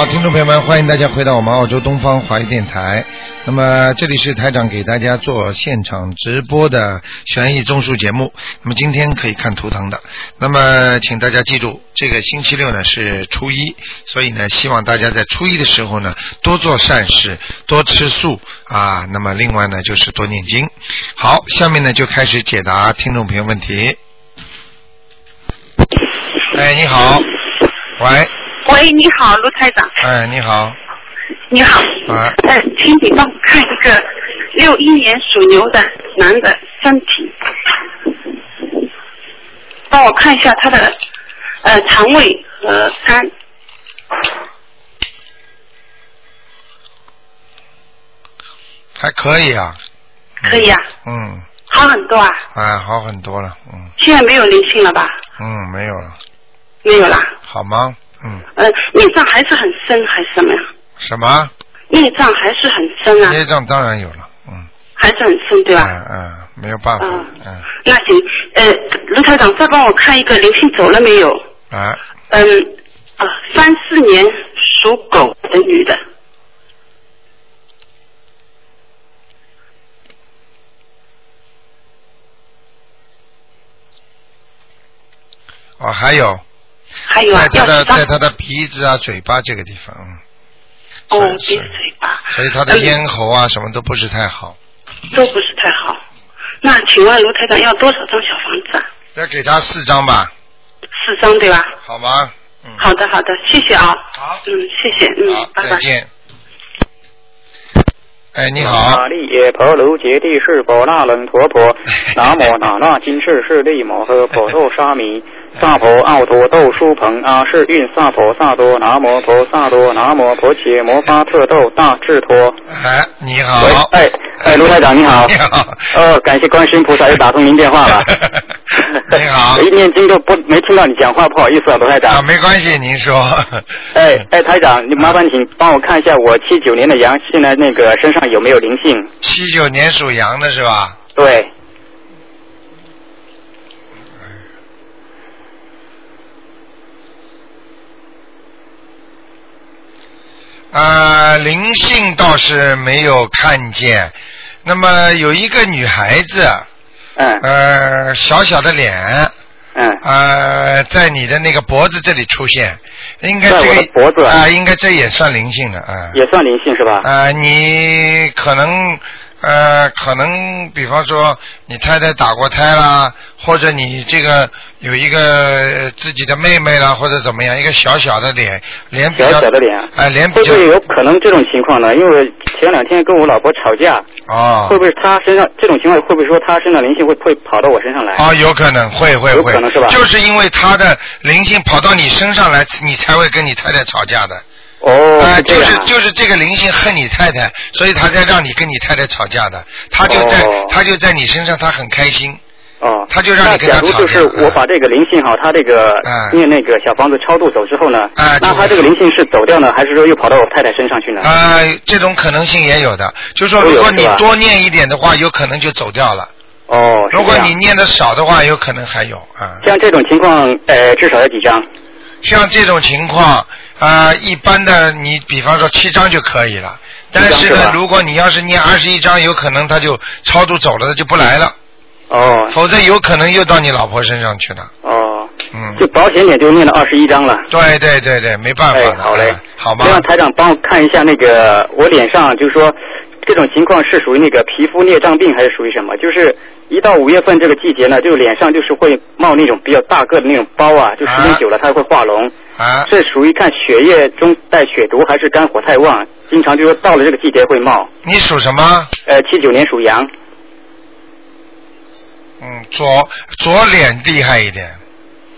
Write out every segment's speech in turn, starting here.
好，听众朋友们，欢迎大家回到我们澳洲东方华语电台。那么这里是台长给大家做现场直播的悬疑综述节目。那么今天可以看图腾的。那么请大家记住，这个星期六呢是初一，所以呢希望大家在初一的时候呢多做善事，多吃素啊。那么另外呢就是多念经。好，下面呢就开始解答听众朋友问题。哎，你好，喂，喂，你好，卢台长。哎，你好，你好。啊呃，请你帮我看一个六一年属牛的男的身体，帮我看一下他的呃肠胃和肝。还可以啊，可以啊，嗯，好很多啊。哎，好很多了，嗯现在没有灵性了吧？嗯，没有了，没有啦。好吗？嗯，呃，孽障还是很深还是什么呀？什么？孽障还是很深啊，业障当然有了，嗯，还是很深对吧？嗯嗯，没有办法，嗯嗯，那行，呃，卢台长再帮我看一个灵性走了没有？啊，嗯，啊，三四年属狗的女的，哦，还有，还有啊在，他的在？他的鼻子啊、嘴巴这个地方，嗯，哦，鼻子嘴巴，所以他的嗯咽喉啊什么都不是太好，都不是太好。那请问卢台长要多少张小房子啊？要给他四张吧，四张对吧？好吗？嗯，好的好的，谢谢啊。好嗯，谢谢，嗯，，拜拜。再见。哎，你好，玛利耶婆卢揭谛是婆那冷陀婆，南无那那金翅是利摩诃婆豆沙弥，萨婆奥陀豆书朋阿是运萨婆萨多，南摩婆萨多，南摩婆伽摩巴特豆大智陀。哎，你好，，哎哎，卢台长你好。你好哦，感谢观世音菩萨又打通您电话了。你好我 一念经都不没听到你讲话，不好意思啊，卢台长。啊，没关系，您说，哎哎，台长，你麻烦请帮我看一下我七九年的羊，现在那个身上有没有灵性？七九年属羊的是吧？对，啊，灵性倒是没有看见。那么有一个女孩子，嗯呃，小小的脸，嗯，呃，在你的那个脖子这里出现，应该这个脖子啊、应该这也算灵性的啊。也算灵性是吧？啊、你可能呃，可能比方说你太太打过胎啦，或者你这个有一个呃自己的妹妹啦，或者怎么样，一个小小的脸，脸比较小小的脸啊、脸比较会不会有可能这种情况呢？因为前两天跟我老婆吵架，哦会不会她身上这种情况会不会说她身上灵性会会跑到我身上来？哦，有可能会会会，有可能是吧就是因为她的灵性跑到你身上来，你才会跟你太太吵架的。哦。就是就是这个灵性恨你太太，所以他才让你跟你太太吵架的。他就在、哦他就在你身上，他很开心。哦，他就让你那跟他吵架假如就是我把这个灵性哈，他这个嗯念那个小房子超度走之后呢，哎那他这个灵性是走掉呢，还是说又跑到我太太身上去呢？啊、这种可能性也有的，就是说如果你多念一点的话，有可能就走掉了；哦，如果你念的少的话，有可能还有啊。像这种情况，呃，至少要几张？像这种情况，啊，一般的你比方说七张就可以了。但是呢是，如果你要是念二十一张，有可能他就超度走了，他就不来了，哦否则有可能又到你老婆身上去了。哦，嗯，就保险点就念了二十一张了。对对对对，没办法的。哎，好嘞啊，好吗这？样台长帮我看一下那个我脸上，就是说这种情况是属于那个皮肤孽障病还是属于什么？就是一到五月份这个季节呢，就脸上就是会冒那种比较大个的那种包啊，就时间啊久了它会化脓。啊，这属于看血液中带血毒还是肝火太旺？经常就说到了这个季节会冒。你属什么？呃，七九年属羊，嗯，左左脸厉害一点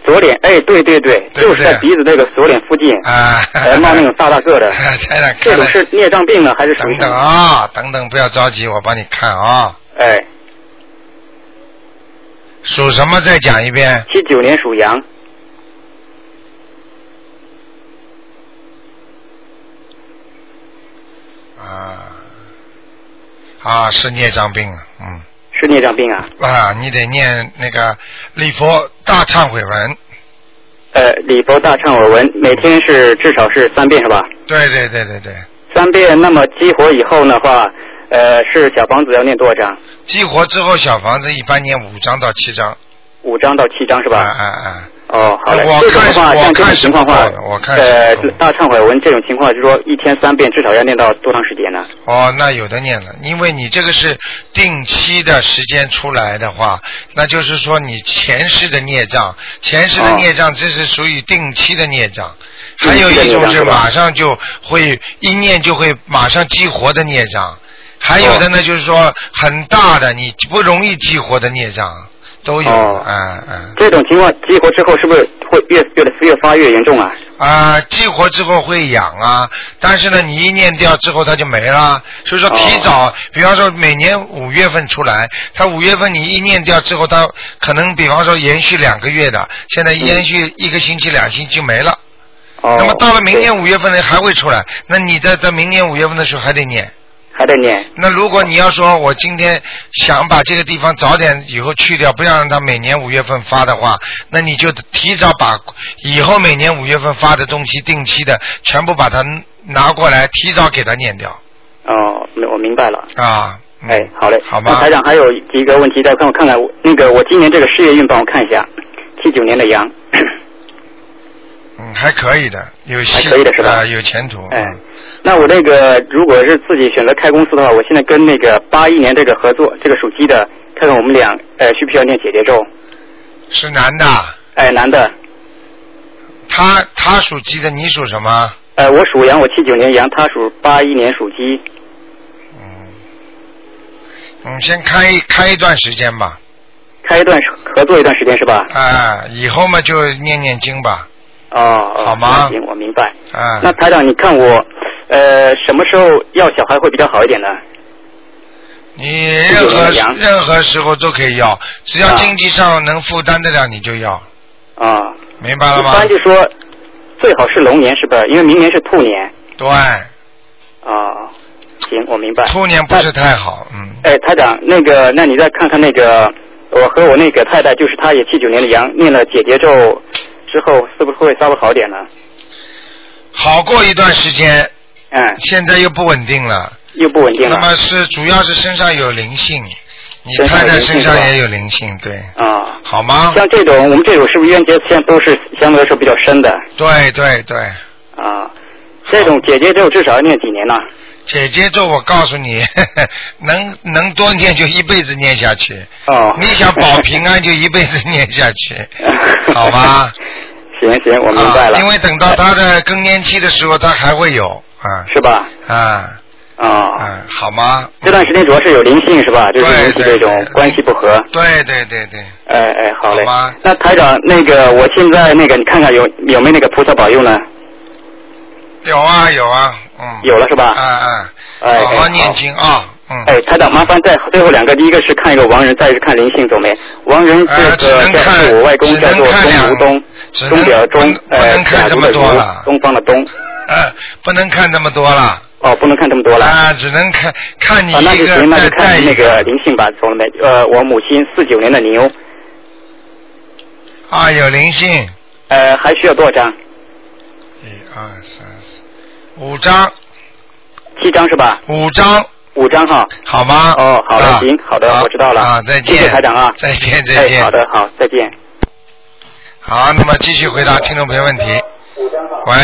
左脸，哎，对对对，对对就是在鼻子那个左脸附近，啊。呃，冒那种大大个的。这种。是孽障病呢，还是什么？啊，等等，不要着急，我帮你看啊。哎，属什么？再讲一遍。七九年属羊，啊啊，是孽障病了，嗯是孽障病啊。啊，你得念那个礼佛大忏悔文，呃礼佛大忏悔文，每天是至少是三遍是吧？对对对对对，三遍，那么激活以后的话，呃是小房子要念多少张？激活之后小房子一般念五张到七张，五张到七张是吧啊吧？啊啊，哦，好嘞。我这种的话，看我像这种情况话我看呃大忏悔文这种情况，就是说一天三遍，至少要念到多长时间呢？哦，那有的念了，因为你这个是定期的时间出来的话，那就是说你前世的孽障，前世的哦。孽障这是属于定期的孽障，还有一种是马上就会一念就会马上激活的孽障，还有的呢哦。就是说很大的你不容易激活的孽障都有，哦嗯嗯。这种情况激活之后，是不是会越越越发越严重啊？啊，激活之后会痒啊，但是呢，你一念掉之后它就没了。所以说哦提早，比方说每年五月份出来，它五月份你一念掉之后，它可能比方说延续两个月的，现在延续一个星期、两星期就没了。哦。那么到了明年对五月份呢，还会出来，那你在在明年五月份的时候还得念。还得念。那如果你要说我今天想把这个地方早点以后去掉，不要让它每年五月份发的话，那你就提早把以后每年五月份发的东西定期的全部把它拿过来，提早给它念掉哦，我明白了。啊。嗯哎，好嘞。好吧那台长还有几个问题，再帮我看看那个我今年这个事业运帮我看一下，七九年的羊。嗯，还可以的，有戏，还可以的是吧啊有前途。哎嗯，那我那个如果是自己选择开公司的话，我现在跟那个八一年这个合作，这个属鸡的，看看我们俩呃需不需要念姐姐咒？是男的，哎，男的，他他属鸡的，你属什么？呃，我属羊，我七九年羊，他属八一年属鸡。嗯，嗯，先开开一段时间吧，开一段合作一段时间是吧？啊，以后嘛就念念经吧，哦，哦好吗行，我明白。嗯。那台长，你看我呃什么时候要小孩会比较好一点呢？你任何任何时候都可以要，只要啊经济上能负担得了，你就要，啊，明白了吗？一般就说最好是龙年是不是？因为明年是兔年。对，啊，行，我明白。兔年不是太好，嗯，哎，台长，那个，那你再看看那个，我和我那个太太，就是她也七九年的羊，念了姐姐咒之后，是不是会稍微好点呢？好过一段时间，嗯，现在又不稳定了。又不稳定了。那么是主要是身上有灵性，你太太身上也有灵性，对，啊，好吗？像这种，我们这种是不是冤结现在都是相对来说比较深的对对对，啊？这种姐姐咒至少要念几年呢？姐姐咒我告诉你，能能多念就一辈子念下去，哦。你想保平安就一辈子念下去，好吧？行行，我明白了。啊。因为等到他的更年期的时候，他还会有啊是吧？啊啊，啊，好吗？这段时间主要是有灵性是吧？就是对引起这种关系不和。对对对对，哎哎，好嘞。好吧那台长，那个我现在那个，你看看有有没有那个菩萨保佑呢？有啊有啊，嗯。有了是吧？嗯嗯，哎哎好好念经啊，嗯。哎，台长，麻烦再最后两个，第一个是看一个亡人，再是看灵性走没？亡人呃这个叫我外公，叫做钟如东，钟表钟不能，不呃，看这么多了东方的东。呃，不能看这么多了哦，不能看这么多了。啊，只能看看你啊，那一个就行，那就看那个灵性吧，走了没？呃，我母亲四九年的牛，啊，有灵性，呃，还需要多少张？一二三四五张，七张是吧？五张，五张哈。好吗？哦，好的，啊行，好的，好我知道了。啊，再见，谢谢台长啊。再见，再哎，见。好的，好，再见。好，那么继续回答听众朋友问题。喂，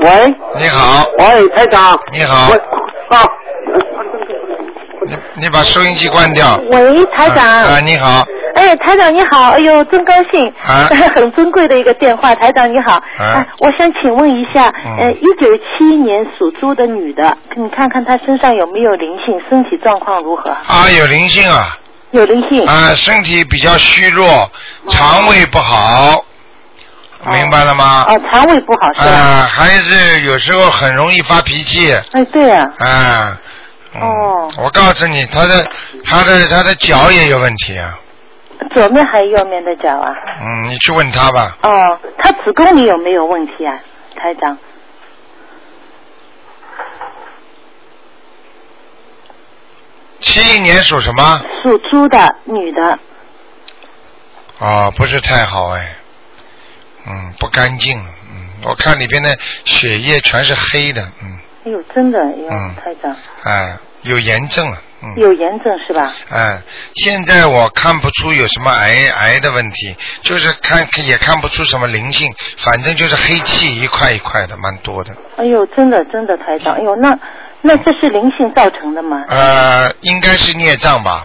喂你好，喂，台长。你好我啊，你你把收音机关掉。喂，台长。啊，啊你好，哎，台长你好，哎呦，真高兴，啊 很尊贵的一个电话，台长你好，哎我想请问一下，嗯呃，一九七一年属猪的女的，你看看她身上有没有灵性，身体状况如何？啊，有灵性啊，有灵性。啊，身体比较虚弱，肠胃不好，明白了吗？啊，肠胃不好是吧？啊，还是有时候很容易发脾气，哎，对啊，哦我告诉你，他的他的他的脚也有问题啊。左面还是右面的脚啊？嗯，你去问他吧。哦，他子宫里有没有问题啊，台长？七一年属什么？属猪的女的，啊，不是太好哎。嗯，不干净，嗯，我看里边的血液全是黑的，嗯，哎呦，真的，哎呦，嗯台长，哎，有炎症了，嗯，有炎症是吧？哎，现在我看不出有什么癌癌的问题，就是看也看不出什么灵性，反正就是黑气一块一块的，蛮多的。哎呦，真的真的台长，哎呦，那那这是灵性造成的吗？呃，应该是孽障吧。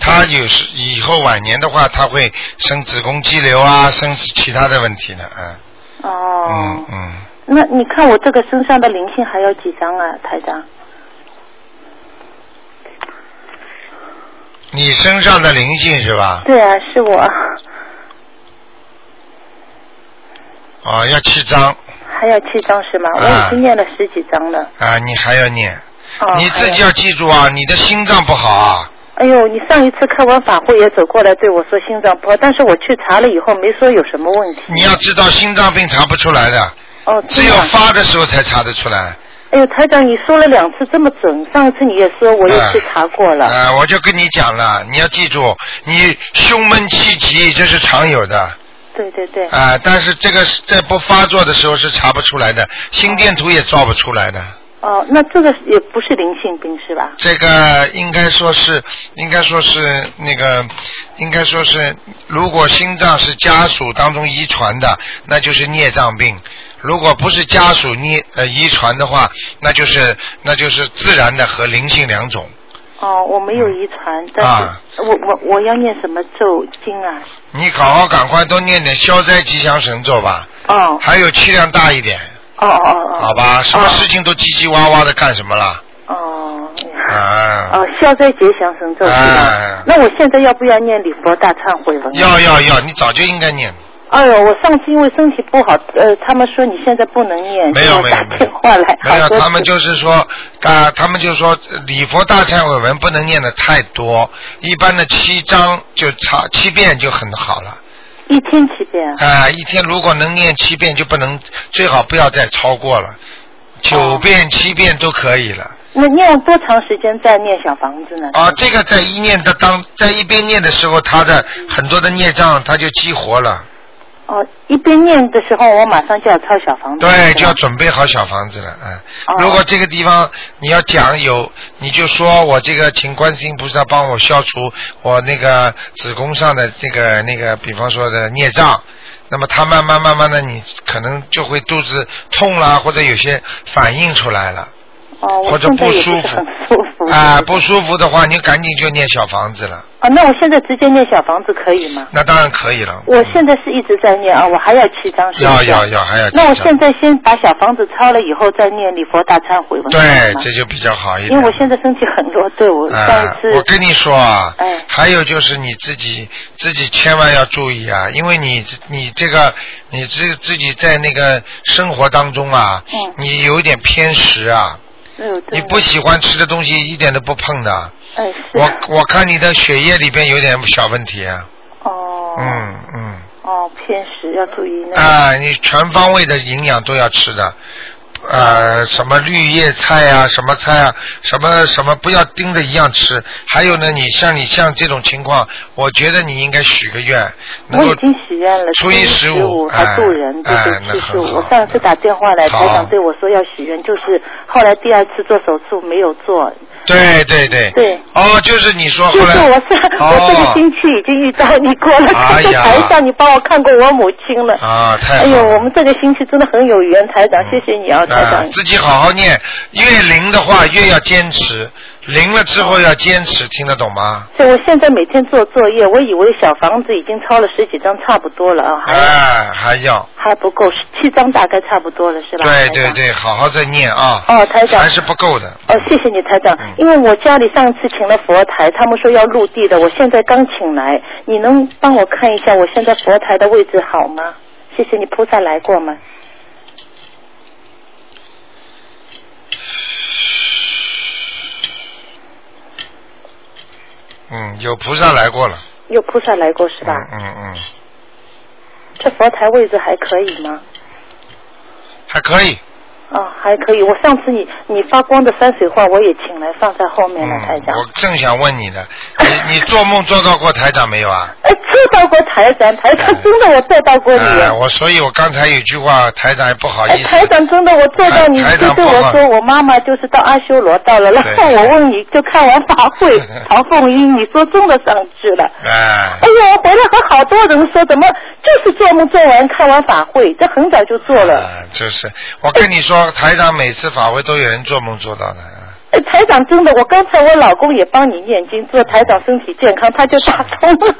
他有时以后晚年的话，他会生子宫肌瘤啊，生其他的问题的，嗯哦嗯，嗯。那你看我这个身上的灵性还有几张啊，台长？你身上的灵性是吧？对啊，是我，哦，要七张还要七张是吗？我啊已经念了十几张了。啊，你还要念，哦，你自己要记住啊，你的心脏不好啊。哎呦，你上一次开完法会也走过来对我说心脏不好，但是我去查了以后没说有什么问题。你要知道，心脏病查不出来的，哦，只。有发的时候才查得出来。哎呦，台长，你说了两次这么准，上一次你也说，我也去查过了。呃，我就跟你讲了，你要记住，你胸闷气急这是常有的对对对。啊、但是这个是在不发作的时候是查不出来的，心电图也照不出来的。哦，那这个也不是灵性病是吧？这个应该说是，应该说是那个，应该说是，如果心脏是家属当中遗传的，那就是孽障病；如果不是家属孽呃遗传的话，那就是那就是自然的和灵性两种。哦，我没有遗传，但啊是我我我要念什么咒经啊？你好好赶快多念点消灾吉祥神咒吧，哦还有气量大一点，哦哦哦。好吧？什么事情都叽叽哇哇的干什么了？哦。啊，哦，消灾吉祥神咒是吧哎？那我现在要不要念礼佛大忏悔文？要要要，你早就应该念。哎呦，我上次因为身体不好，呃，他们说你现在不能念，没有没有没有电话来，没有，他们就是说，啊，他们就说礼佛大忏悔文不能念的太多，一般的七章就差七遍就很好了。一天七遍。啊、一天如果能念七遍就不能，最好不要再超过了，九哦遍、七遍都可以了。那念多长时间再念小房子呢？啊，这个在一念的当，在一边念的时候，他的很多的孽障他就激活了，哦，一边念的时候，我马上就要抄小房子。对，就要准备好小房子了，嗯。哦如果这个地方你要讲有，你就说我这个请观世音菩萨帮我消除我那个子宫上的这个那个，比方说的孽障。那么他慢慢慢慢的，你可能就会肚子痛啦，或者有些反应出来了哦，或者不舒服。啊，不舒服的话，你赶紧就念小房子了，啊，那我现在直接念小房子可以吗？那当然可以了。我现在是一直在念啊，我还要七张要要要还要那我现在先把小房子抄了以后再念礼佛大忏悔文。对这就比较好一点。因为我现在身体很多，对我上一啊，次。我跟你说啊，哎还有就是你自己自己千万要注意啊，因为你你这个你自自己在那个生活当中啊，嗯你有点偏食啊，你不喜欢吃的东西一点都不碰的。哎是我啊我看你的血液里边有点小问题啊，哦。嗯嗯，哦偏食要注意那个。啊，你全方位的营养都要吃的。呃，什么绿叶菜啊，什么菜啊，什么什么，不要盯着一样吃。还有呢，你像你像这种情况，我觉得你应该许个愿，能够我已经许愿了，初一十十五还渡人，哎对哎那对，七十五。很好我上次打电话来，好台长对我说要许愿，就是后来第二次做手术没有做，对对对。对。哦，就是你说后来。就是我上、我这个哦。星期已经遇到你过了，在台上你帮我看过我母亲了。啊，太好了。哎呦，我们这个星期真的很有缘，台长，谢谢你啊，台啊长，。自己好好念，越灵的话越要坚持，灵了之后要坚持，听得懂吗？对我现在每天做作业，我以为小房子已经抄了十几张，差不多了啊，还、哎，还要。还不够，七张大概差不多了，是吧？对。对对，好好再念啊。哦，台长还。是不够的。哦，谢谢你，台长嗯。因为我家里上次请了佛台，他们说要入地的，我现在刚请来，你能帮我看一下我现在佛台的位置好吗？谢谢你，菩萨来过吗？嗯，有菩萨来过了。有菩萨来过是吧？嗯嗯嗯，这佛台位置还可以吗？还可以。哦，还可以。我上次你你发光的山水画我也请来放在后面了，台嗯，长。我正想问你呢，你你做梦做到过台长没有啊？哎，做到过台长，台长真的我做到过你。哎，我所以，我刚才有句话，台长也不好哎，意思。台长真的，我做到你台就对我说，我妈妈就是到阿修罗道了，然后我问你就看完法会，唐凤英，你说中了上去了。哎哎，呦，回来和好多人说，怎么就是做梦做完看完法会，这很早就做了。啊就是我跟你说，台长每次法会都有人做梦做到的。啊哎，台长真的，我刚才我老公也帮你念经，做台长身体健康，他就打通了。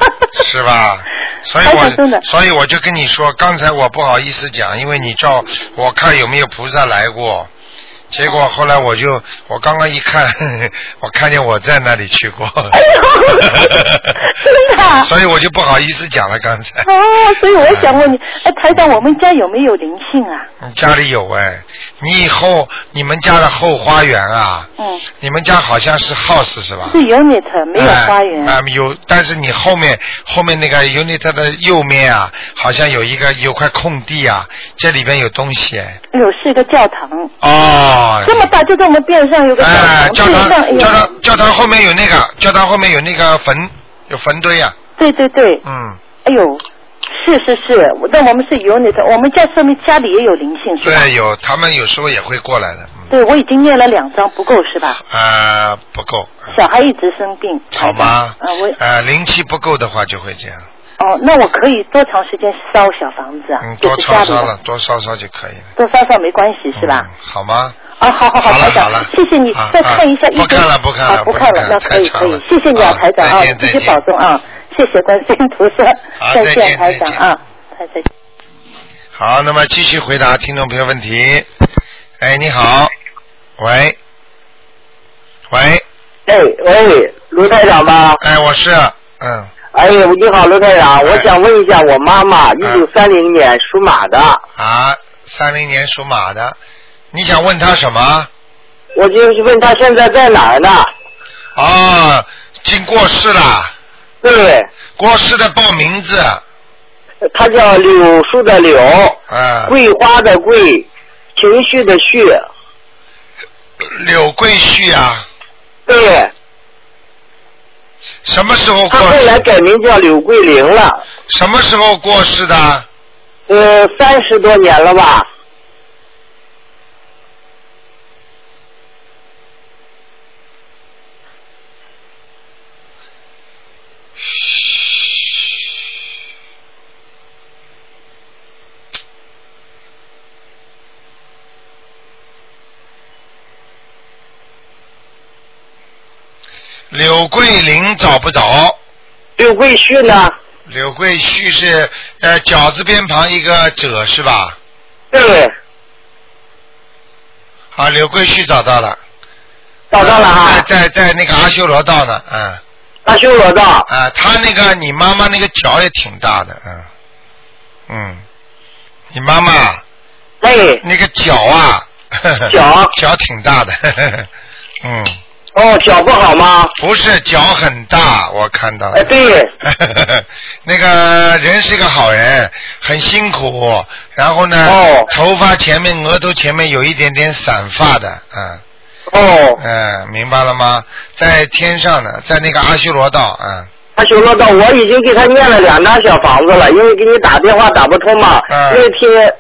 是吧？所以台长真的我所以我就跟你说，刚才我不好意思讲，因为你叫我看有没有菩萨来过。结果后来我就，我刚刚一看，我看见我在那里去过，哎呦，真的啊。所以我就不好意思讲了。刚才哦，所以我想问你，哎，台长，我们家有没有灵性啊？你家里有哎，你以后你们家的后花园啊，嗯，你们家好像是 house 是吧？是 unit 没有花园。啊、啊有，但是你后面后面那个 unit 的右面啊，好像有一个有块空地啊，这里边有东西哎。哎呦，是一个教堂，哦。这么大，就在我们边上有个教哎，堂，哎堂，教，堂，教堂后面有那个，教堂后面有那个坟，有坟堆啊。对对对，嗯，哎呦，是是是，那我们是 unit，我们家说明家里也有灵性是吧？对，有他们有时候也会过来的。嗯。对，我已经念了两张，不够是吧？啊、不够。小孩一直生病，好吗？啊，我呃，灵气不够的话就会这样。哦，那我可以多长时间烧小房子啊？嗯，多烧烧了，多烧烧就可以了。多烧烧没关系是吧？嗯好吗？啊，好好好了台长谢谢你啊，再看一下不看了不看了啊不看了，那可以可以谢谢你啊，好台长啊再见，继续再见保重啊，谢谢观世音菩萨，好再见台长啊，再见。好，那么继续回答听众朋友问题。哎，你好，喂，喂，哎喂，卢台长吗？哎，我是，嗯，哎，你好，卢台长，我想问一下，我妈妈一九三零年属马的，啊，三零年属马的，你想问他什么？我就是问她现在在哪儿呢？啊，已经过世了，对，过世的报名字，他叫柳树的柳，啊，桂花的桂，情绪的绪，柳桂旭啊，对，什么时候过世？后来改名叫柳桂玲了，什么时候过世的？呃，三十多年了吧？柳桂林找不着，柳桂旭呢？柳桂旭是呃饺子边旁一个者是吧？对，好，柳桂旭找到了，找到了哈，在在在那个阿修罗道呢，嗯，阿修罗道，啊，他那个你妈妈那个脚也挺大的，嗯，嗯，你妈妈哎，那个脚啊，脚。脚挺大的，嗯，哦，脚不好吗？不是脚很大，我看到哎，的。对，那个人是个好人，很辛苦，然后呢，哦头发前面、额头前面有一点点散发的，嗯哦，嗯，明白了吗？在天上呢，在那个阿修罗道，嗯，阿修罗道，我已经给他念了两张小房子了，因为给你打电话打不通嘛，嗯那天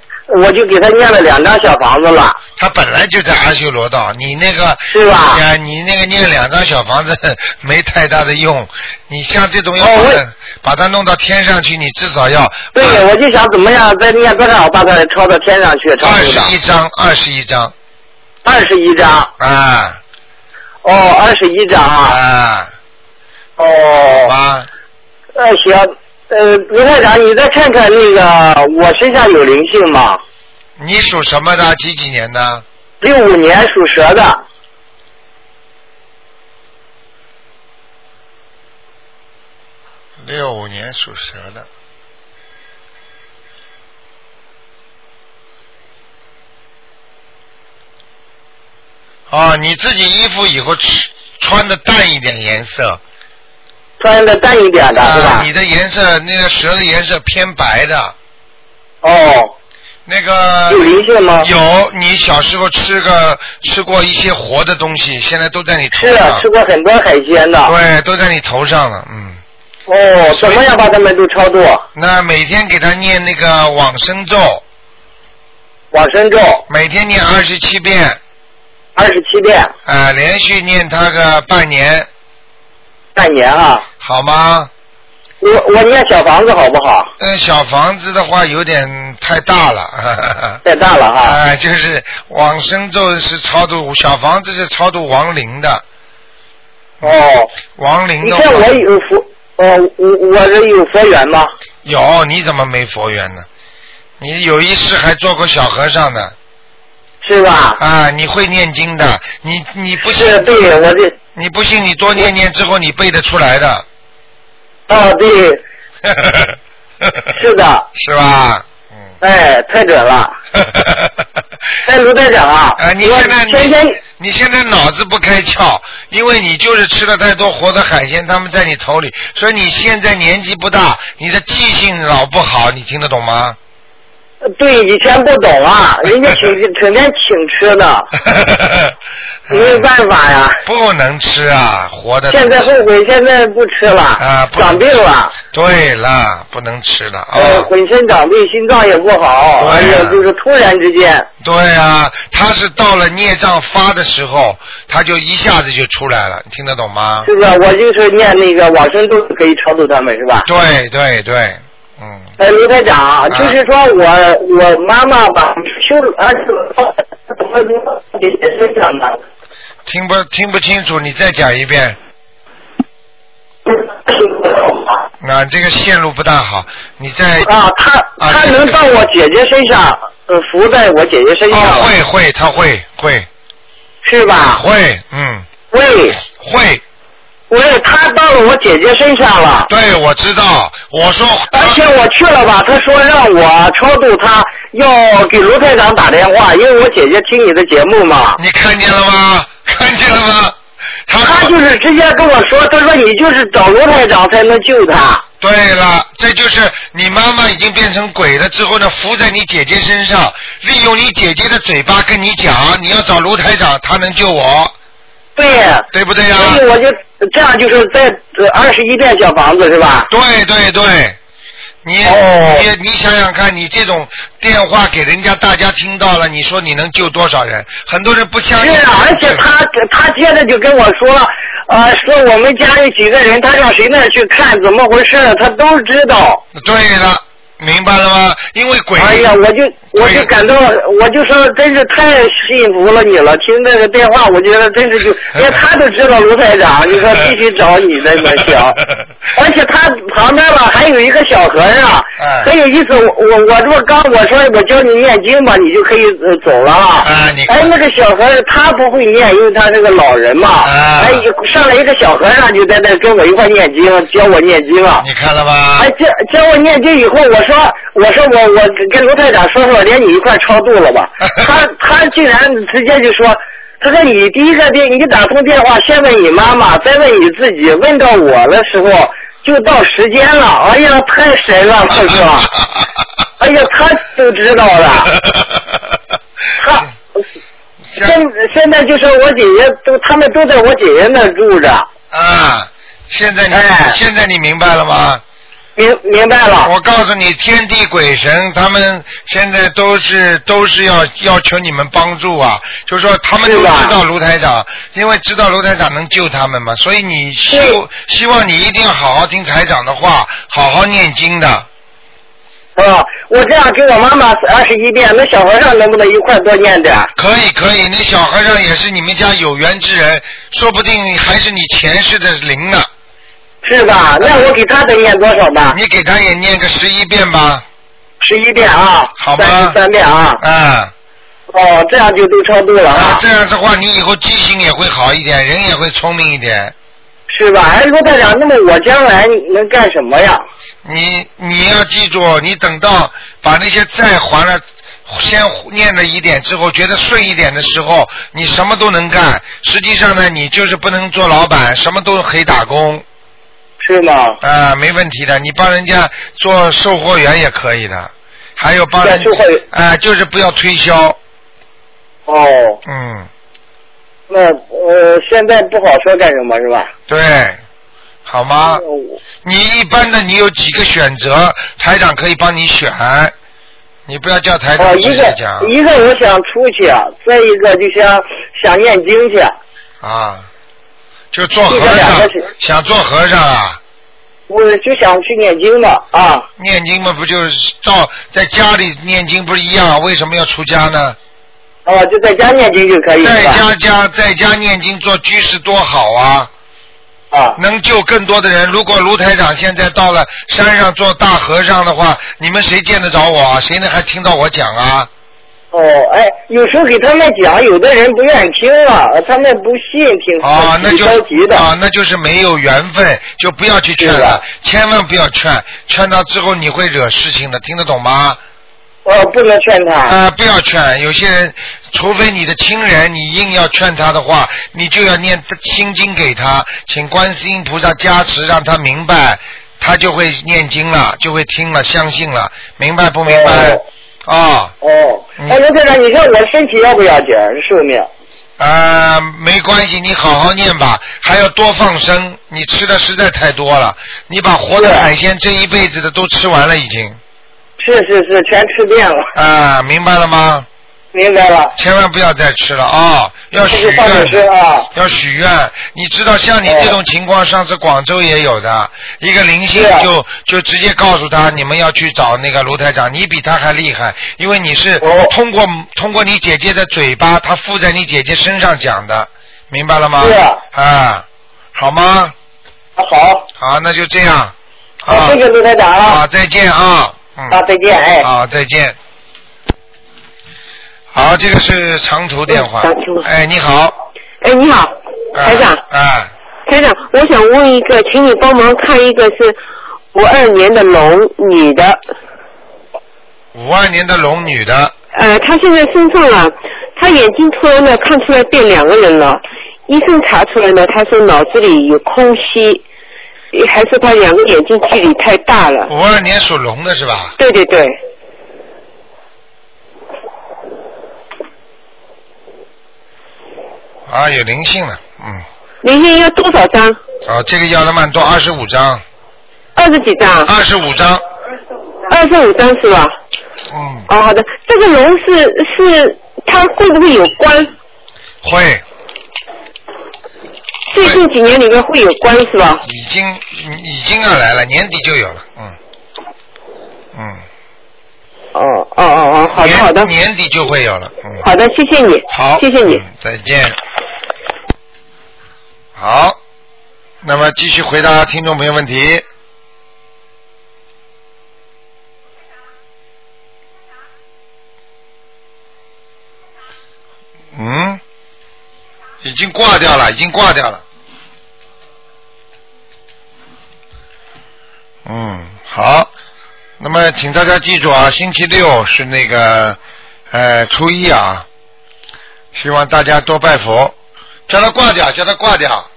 我就给他念了两张小房子了，他本来就在阿修罗道，你那个是吧？呀，你那个念两张小房子 没太大的用，你像这种要把它、弄到天上去，你至少要对，我就想怎么样再念多少把它抄到天上去，抄二十一张，二十一张。二十一张，啊。哦，二十一张啊，啊，好哦，吧，呃，行，呃，卢台长，你再看看那个我身上有灵性吗？你属什么的？几几年的？六五年属蛇的，六五年属蛇的。哦，你自己衣服以后吃穿的淡一点颜色，穿的淡一点的，是吧？啊，你的颜色那个蛇的颜色偏白的，哦，那个有灵性吗？有，你小时候吃个吃过一些活的东西，现在都在你头是啊，上吃，过很多海鲜的。对，都在你头上了，嗯。哦，怎么样把他们都超度？那每天给他念那个往生咒，往生咒每天念二十七遍，二十七遍，啊、连续念他个半年，半年啊。好吗？我我念小房子好不好？嗯，小房子的话有点太大了，太大了哈。啊、就是往生咒是超度，小房子是超度亡灵的，哦，亡灵的话你看我有佛，哦，我我这有佛缘吗？有，你怎么没佛缘呢？你有一世还做过小和尚呢是吧？啊！你会念经的，你你不信是，对，我这，你不信你多念念之后你背得出来的，哦，对，是的，是吧？嗯。哎，太准了。哎，卢队长啊，啊，你我现在你你现在脑子不开窍，因为你就是吃了太多活的海鲜，他们在你头里，所以你现在年纪不大，你的记性老不好，你听得懂吗？对以前不懂啊，人家请整天请吃的，没有办法呀。不能吃啊，活的。现在后悔，现在不吃了，啊，长病了，对了，不能吃了啊。呃，浑身长病，心脏也不好，对哎呀呀，就是突然之间，对啊，他是到了孽障发的时候，他就一下子就出来了，你听得懂吗？是吧？我就是念那个往生咒可以超度他们，是吧？对对对，嗯，呃，卢台长，就是说我我妈妈吧修啊，听不听不清楚，你再讲一遍。那这个线路不大好，你再啊，他啊他能到我姐姐身上，呃，扶在我姐姐身上哦，会会他会会。是吧？会嗯。会。会，喂，他到了我姐姐身上了。对我知道，我说而且我去了吧，他说让我超度他，要给卢台长打电话，因为我姐姐听你的节目嘛。你看见了吗？看见了吗？他他就是直接跟我说，他说你就是找卢台长才能救他。对了，这就是你妈妈已经变成鬼了之后呢，附在你姐姐身上，利用你姐姐的嘴巴跟你讲，你要找卢台长，他能救我，对，对不对呀、所以我就这样，就是在二十一遍小房子是吧？对对对，你、哦你你想想看，你这种电话给人家大家听到了，你说你能救多少人？很多人不相信。是啊，而且他他接着就跟我说，呃，说我们家里几个人，他上谁那去看怎么回事，他都知道。对了，明白了吗？因为鬼。哎呀，我就我就感到，我就说真是太幸福了你了。听那个电话，我觉得真是就，连他都知道卢台长，你说必须找你那个行。而且他旁边吧还有一个小和尚，哎很有意思。我我我这不刚我说我教你念经吧，你就可以呃走了啊。哎那个小和尚他不会念，因为他是个老人嘛。啊哎，上来一个小和尚就在那跟我一块念经，教我念经啊。你看了吗？哎，教教我念经以后，我说我说我我跟卢台长说说，连你一块超度了吧？他他竟然直接就说，他说你第一个电你打通电话，先问你妈妈，再问你自己，问到我的时候就到时间了。哎呀，太神了，他说，哎呀，他都知道了，他。现现在就是我姐姐都，他们都在我姐姐那住着，啊，现在你、哎现在你明白了吗？明明白了。我告诉你，天地鬼神他们现在都是都是要要求你们帮助啊，就是说他们都知道卢台长，因为知道卢台长能救他们嘛，所以你希希望你一定要好好听台长的话，好好念经的。啊，我这样给我妈妈二十一遍，那小和尚能不能一块多念点？可以可以，那小和尚也是你们家有缘之人，说不定还是你前世的灵呢。是吧？那我给他得念多少吧？你给他也念个十一遍吧，十一遍啊，好吧三十三遍啊。啊哦，这样就都超度了啊啊，，这样的话你以后记性也会好一点，人也会聪明一点。是吧？哎，罗台长，那么我将来能干什么呀？你你要记住，你等到把那些债还了，先念了一点之后，觉得顺一点的时候，你什么都能干。实际上呢，你就是不能做老板，什么都可以打工是吗？啊，没问题的。你帮人家做售货员也可以的，还有帮人对就是不要推销，哦，嗯，那呃现在不好说干什么是吧？对，好吗？你一般的你有几个选择，台长可以帮你选，你不要叫台哦，长一个直接讲一个我想出去，再一个就想想念经去。啊，就做和尚个，想做和尚啊。我就想去念经嘛啊。念经嘛，不就是到在家里念经不是一样？为什么要出家呢？哦，就在家念经就可以在？家家在家念经做居士多好啊，啊，能救更多的人。如果卢台长现在到了山上做大和尚的话，你们谁见得着我啊？谁能还听到我讲啊？哦，哎，有时候给他们讲，有的人不愿意听了，他们不信听，啊，那挺就着急的。啊，那就是没有缘分，就不要去劝了，千万不要劝，劝到之后你会惹事情的，听得懂吗？哦，不能劝他。啊，不要劝。有些人，除非你的亲人，你硬要劝他的话，你就要念心经给他，请观世音菩萨加持，让他明白，他就会念经了，就会听了，相信了，明白不明白？啊哦，嗯哎，刘队长，你说我身体要不要紧寿命？啊，没关系，你好好念吧，还要多放生。你吃的实在太多了，你把活的海鲜这一辈子的都吃完了已经。是是是，全吃遍了，啊，明白了吗？明白了。千万不要再吃了啊、要许愿。啊。要许愿，你知道像你这种情况，上次广州也有的，一个灵性就就直接告诉他，你们要去找那个卢台长，你比他还厉害，因为你是哦通过通过你姐姐的嘴巴，他附在你姐姐身上讲的，明白了吗？对啊啊，好吗？好，好，那就这样。谢谢卢台长好，啊，再见啊。嗯。啊，再见，哎。好，再见。好，这个是长途电话嗯长途。哎，你好。哎，你好，啊台长，啊，台长，我想问一个，请你帮忙看一个是五二年的龙女的，五二年的龙女的，呃，她现在身上啊，她眼睛突然呢看出来变两个人了，医生查出来呢，她说脑子里有空隙，还是她两个眼睛距离太大了。五二年属龙的是吧？对对对，啊，有灵性了，嗯，灵性要多少张？啊，这个要的蛮多，二十五张，二十几张？二十五张，二十五张是吧？嗯，哦，好的，这个龙是是它会不会有关？会，最近几年里面会有关是吧？已经已经要来了，年底就有了，嗯，嗯，哦哦哦哦，好的好的，年底就会有了，嗯，好的，谢谢你，好，谢谢你嗯。再见。好，那么继续回答听众朋友问题。嗯，已经挂掉了，已经挂掉了。嗯，好。那么，请大家记住啊，星期六是那个呃初一啊，希望大家多拜佛。叫他挂掉，叫他挂掉。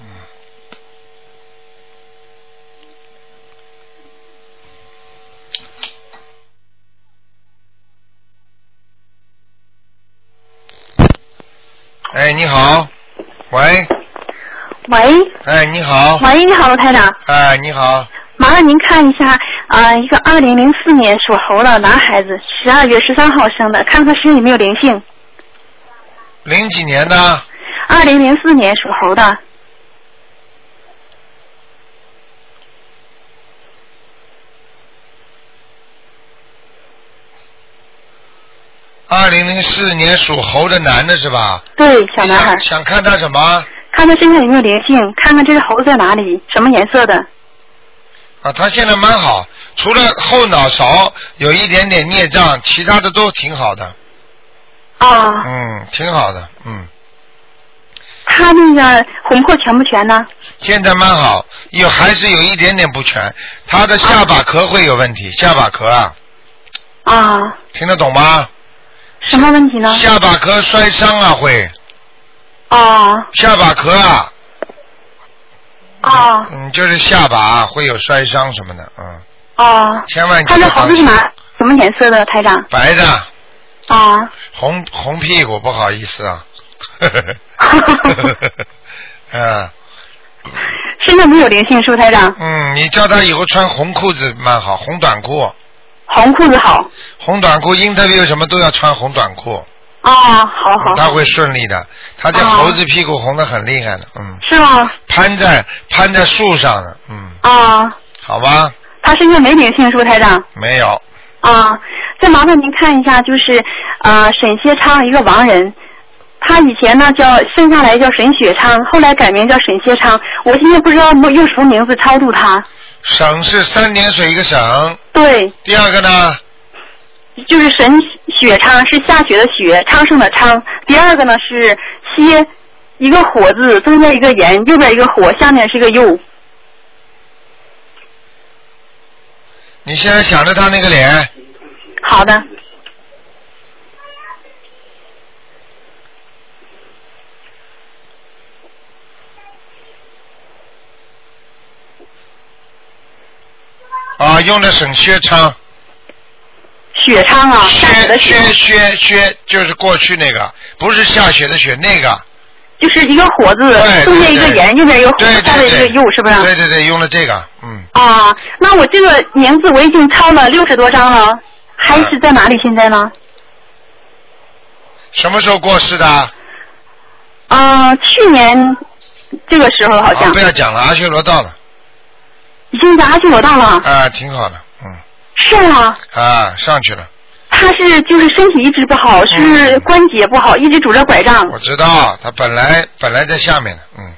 嗯。哎，你好，喂，喂，哎，你好，喂，你好，罗台长，哎，你好，麻烦您看一下啊、一个二零零四年属猴的男孩子，十二月十三号生的，看看身上有没有灵性。零几年的，二零零四年属猴的，二零零四年属猴的男的是吧？对，小男孩想，想看他什么？看他身上有没有灵性，看看这个猴在哪里，什么颜色的。啊，他现在蛮好，除了后脑勺有一点点孽障，其他的都挺好的。啊，嗯，挺好的，嗯，他那个魂魄全不全呢？现在蛮好，有还是有一点点不全，他的下巴壳会有问题，下巴壳啊，啊，听得懂吗？什么问题呢？下巴壳摔伤啊会，啊，下巴壳啊，啊嗯，就是下巴会有摔伤什么的，嗯，哦，千万他的猴子是哪什么颜色的，台长？白的，啊，红红屁股，不好意思啊。嗯身上没有灵性，是不台长？嗯，你叫他以后穿红裤子蛮好，红短裤，红裤子好。红短裤，interview 什么都要穿红短裤，啊，好好。他会顺利的。他这猴子屁股红的很厉害的，嗯，是吗？攀在攀在树上的，嗯，啊，好吧，他身上没灵性，是不是台长？没有，啊，再麻烦您看一下，就是呃沈歇昌一个亡人，他以前呢叫生下来叫沈雪昌，后来改名叫沈歇昌，我现在不知道用什么名字超度他。省是三点水一个省，对，第二个呢，就是沈雪昌是下雪的雪，昌盛的昌。第二个呢是歇，一个火字，中间一个言，右边一个火，下面是一个右。你现在想着他那个脸，好的，啊，用的省薛昌，雪昌啊，下雪的薛雪，薛薛薛就是过去那个，不是下雪的雪那个，就是一个火字，中间一个对。言，右边一个火，对下面一个对对，右，是不是？对对对，用了这个，嗯，啊，那我这个名字我已经抄了六十多张了，还是在哪里现在呢？什么时候过世的？啊，去年这个时候好像。啊不要讲了，阿修罗到了，已经在阿修罗到了，啊，挺好的，嗯，是吗？啊，上去了，他是就是身体一直不好，是关节不好，一直拄着拐杖，我知道，他本来本来在下面的，嗯，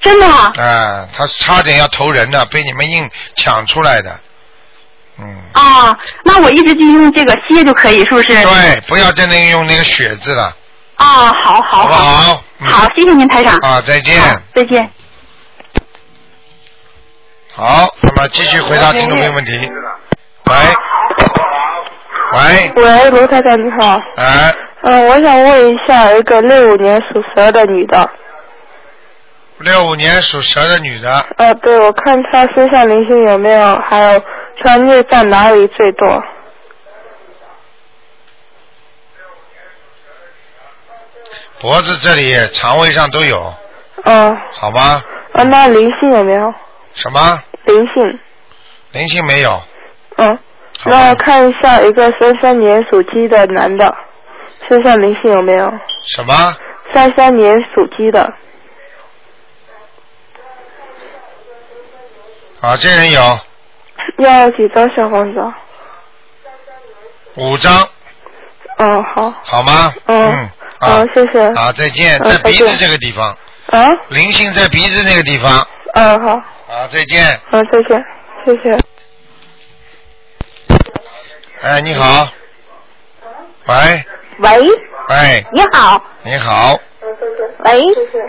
真的啊啊，他差点要投人了，被你们硬抢出来的，嗯，啊，那我一直就用这个歇就可以，是不是？对，不要再那个用那个血字了，啊，好好好不好？嗯好，谢谢您台长。啊，再见。再见。好，那么继续回答听众朋友问题。喂，喂，喂，卢太太你好。哎，嗯，我想问一下，一个六五年属蛇的女的，六五年属蛇的女的，呃，对，我看她身上灵性有没有，还有穿孽障哪里最多？脖子这里、肠胃上都有，嗯，好吗？啊，那灵性有没有？什么灵性，灵性没有？嗯，好那看一下一个三三年属鸡的男的，身上灵性有没有？什么？三三年属鸡的，啊，这人有要几张小黄子？五张，嗯，好，好吗？嗯嗯，好啊，，谢谢。啊，再见，嗯在鼻子这个地方，啊，灵性在鼻子那个地方，嗯，好，啊，再见。嗯，再见，谢谢。哎，你好。喂，喂，哎，你好，你好，喂，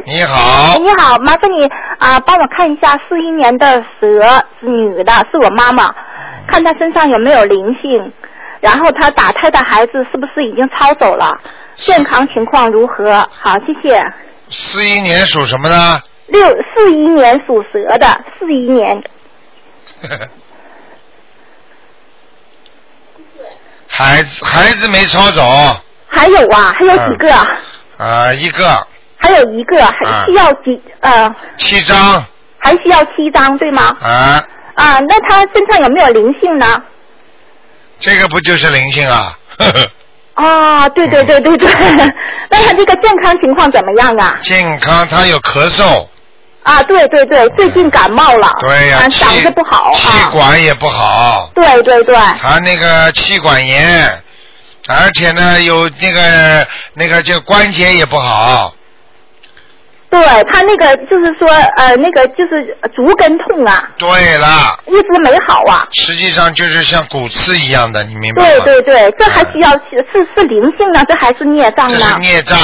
你好，你好，麻烦你啊，帮我看一下四一年的蛇是女的，是我妈妈，看她身上有没有灵性，然后她打胎的孩子是不是已经超走了，健康情况如何？好，谢谢。四一年属什么呢？六四一年属蛇的，四一年 孩子孩子没抄走还有啊，还有几个？啊，一个还有一个，啊还需要几呃，七张还需要七张对吗？啊，啊，那他身上有没有灵性呢？这个不就是灵性啊？呵 呵啊，对对对对对，那他这个健康情况怎么样啊？健康，他有咳嗽，啊，对对对，最近感冒了，对呀、啊，嗓子不好气啊，管也不好，对对对，他那个气管炎，而且呢有那个那个就关节也不好，对他那个就是说呃那个就是足跟痛啊，对了，一直没好啊。实际上就是像骨刺一样的，你明白吗？对对对，这还需要是是是灵性呢，这还是孽障这是呢？孽障，